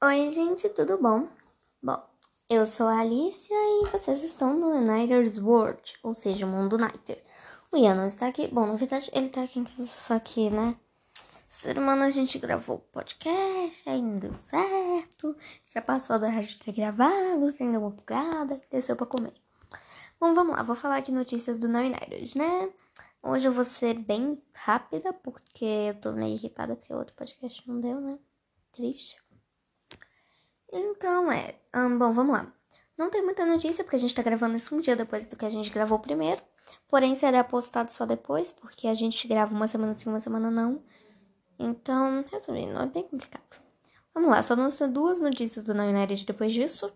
Oi, gente, tudo bom? Bom, eu sou a Alicia e vocês estão no Nighters World, ou seja, o mundo Nighter. O Ian não está aqui. Bom, na verdade, ele está aqui em casa, só que, né? Semana a gente gravou podcast, aí não deu certo. Já passou a hora de ter gravado, tem uma bugada, desceu pra comer. Bom, vamos lá, vou falar aqui notícias do Nighters, né? Hoje eu vou ser bem rápida, porque eu tô meio irritada porque o outro podcast não deu, né? Triste. Então, é. Um, bom, vamos lá. Não tem muita notícia, porque a gente tá gravando isso um dia depois do que a gente gravou primeiro. Porém, será postado só depois, porque a gente grava uma semana sim, uma semana não. Então, resumindo, é bem complicado. Vamos lá, só ser duas notícias do United depois disso.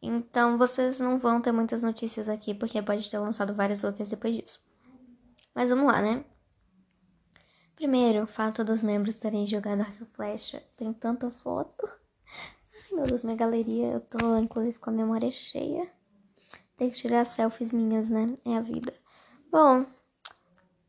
Então, vocês não vão ter muitas notícias aqui, porque pode ter lançado várias outras depois disso. Mas vamos lá, né? Primeiro, o fato dos membros terem jogado arco flecha. Tem tanta foto. Ai, meu Deus, minha galeria, eu tô inclusive com a memória cheia. Tem que tirar selfies minhas, né? É a vida. Bom,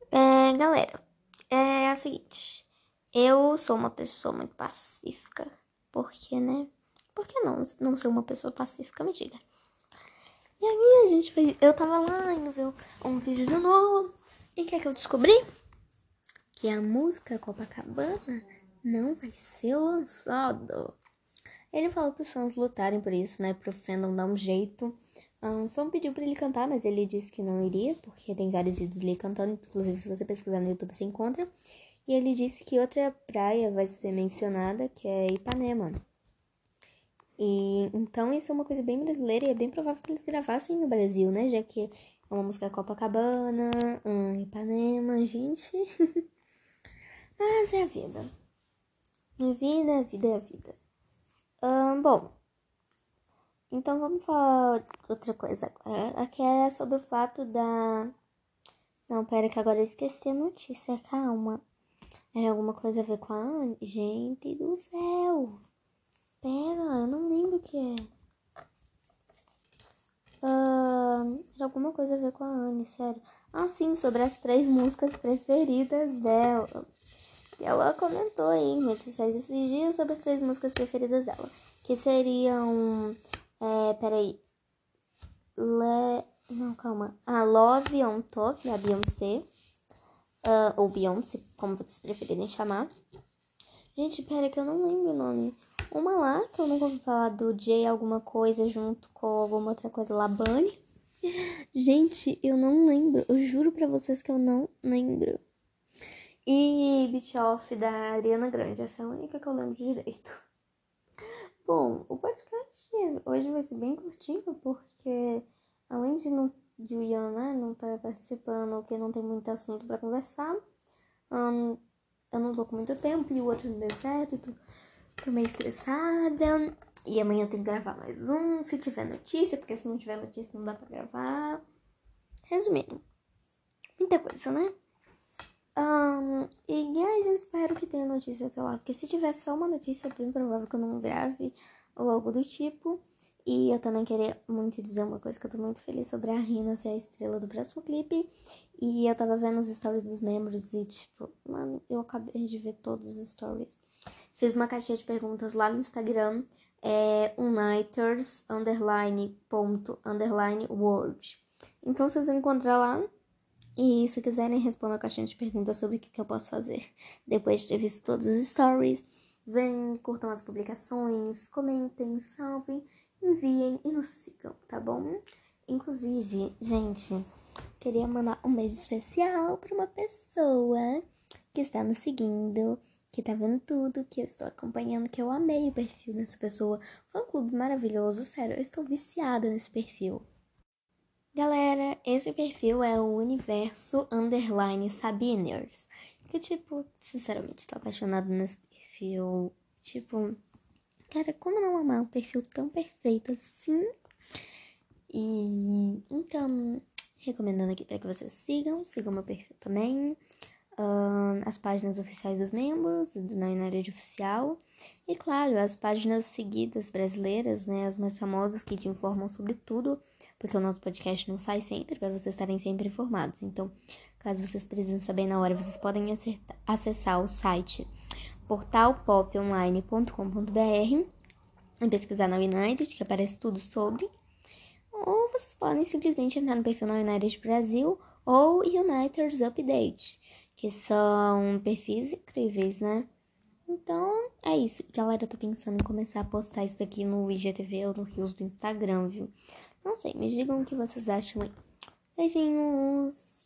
é, galera, é a seguinte. Eu sou uma pessoa muito pacífica. Por quê, né? Por que não, não ser uma pessoa pacífica? Me diga. E aí a gente foi. Eu tava lá indo ver um vídeo do novo. E o que é que eu descobri? Que a música Copacabana não vai ser lançada. Ele falou para os fãs lutarem por isso, né? Pro fandom dar um jeito. Um fã pediu para ele cantar, mas ele disse que não iria, porque tem vários vídeos dele cantando. Inclusive, se você pesquisar no YouTube, você encontra. E ele disse que outra praia vai ser mencionada, que é Ipanema. E então isso é uma coisa bem brasileira e é bem provável que eles gravassem no Brasil, né? Já que é uma música Copacabana, Ipanema, gente. Mas é a vida. Vida, vida é a vida bom, então vamos falar outra coisa agora. Aqui é sobre o fato da. Não, pera, que agora eu esqueci a notícia. Calma. Era alguma coisa a ver com a Anne? Gente do céu! Pera, eu não lembro o que é. Uh, era alguma coisa a ver com a Anne, sério. Ah, sim, sobre as três músicas preferidas dela. Ela comentou aí em redes sociais esses dias sobre as três músicas preferidas dela. Que seriam. É, peraí. Le... Não, calma. A Love on Top, da Beyoncé. Uh, ou Beyoncé, como vocês preferirem chamar. Gente, pera que eu não lembro o nome. Uma lá, que eu nunca ouvi falar do Jay alguma coisa junto com alguma outra coisa, Labane. Gente, eu não lembro. Eu juro pra vocês que eu não lembro. E Beach Off da Ariana Grande. Essa é a única que eu lembro direito. Bom, o podcast hoje vai ser bem curtinho, porque além de, não, de o Ian né, não estar tá participando, porque não tem muito assunto para conversar, um, eu não tô com muito tempo e o outro não deu certo, tô, tô meio estressada. E amanhã tem que gravar mais um, se tiver notícia, porque se não tiver notícia não dá pra gravar. Resumindo, muita coisa, né? Um, e, guys, eu espero que tenha notícia até lá. Porque se tiver só uma notícia, é bem provável que eu não grave ou algo do tipo. E eu também queria muito dizer uma coisa que eu tô muito feliz sobre a Rina ser a estrela do próximo clipe. E eu tava vendo os stories dos membros e, tipo, mano, eu acabei de ver todos os stories. Fiz uma caixinha de perguntas lá no Instagram. É uniters, underline, ponto, underline. Então vocês vão encontrar lá e se quiserem responder a caixinha de perguntas sobre o que, que eu posso fazer depois de ter visto todos os stories, vem, curtam as publicações, comentem, salvem, enviem e nos sigam, tá bom? Inclusive, gente, queria mandar um beijo especial para uma pessoa que está nos seguindo, que tá vendo tudo, que eu estou acompanhando, que eu amei o perfil dessa pessoa. Foi um clube maravilhoso, sério, eu estou viciada nesse perfil. Galera, esse perfil é o Universo Underline Sabiners. Que, tipo, sinceramente, tô apaixonada nesse perfil. Tipo, cara, como não amar um perfil tão perfeito assim? E então, recomendando aqui para que vocês sigam, sigam meu perfil também. Uh, as páginas oficiais dos membros, do Nine Oficial. E claro, as páginas seguidas brasileiras, né? As mais famosas que te informam sobre tudo porque o nosso podcast não sai sempre, para vocês estarem sempre informados. Então, caso vocês precisem saber na hora, vocês podem acessar o site portalpoponline.com.br e pesquisar na United, que aparece tudo sobre. Ou vocês podem simplesmente entrar no perfil na United Brasil ou United's Update, que são perfis incríveis, né? Então, é isso. Galera, eu tô pensando em começar a postar isso daqui no IGTV ou no Rios do Instagram, viu? Não sei, me digam o que vocês acham aí. Beijinhos!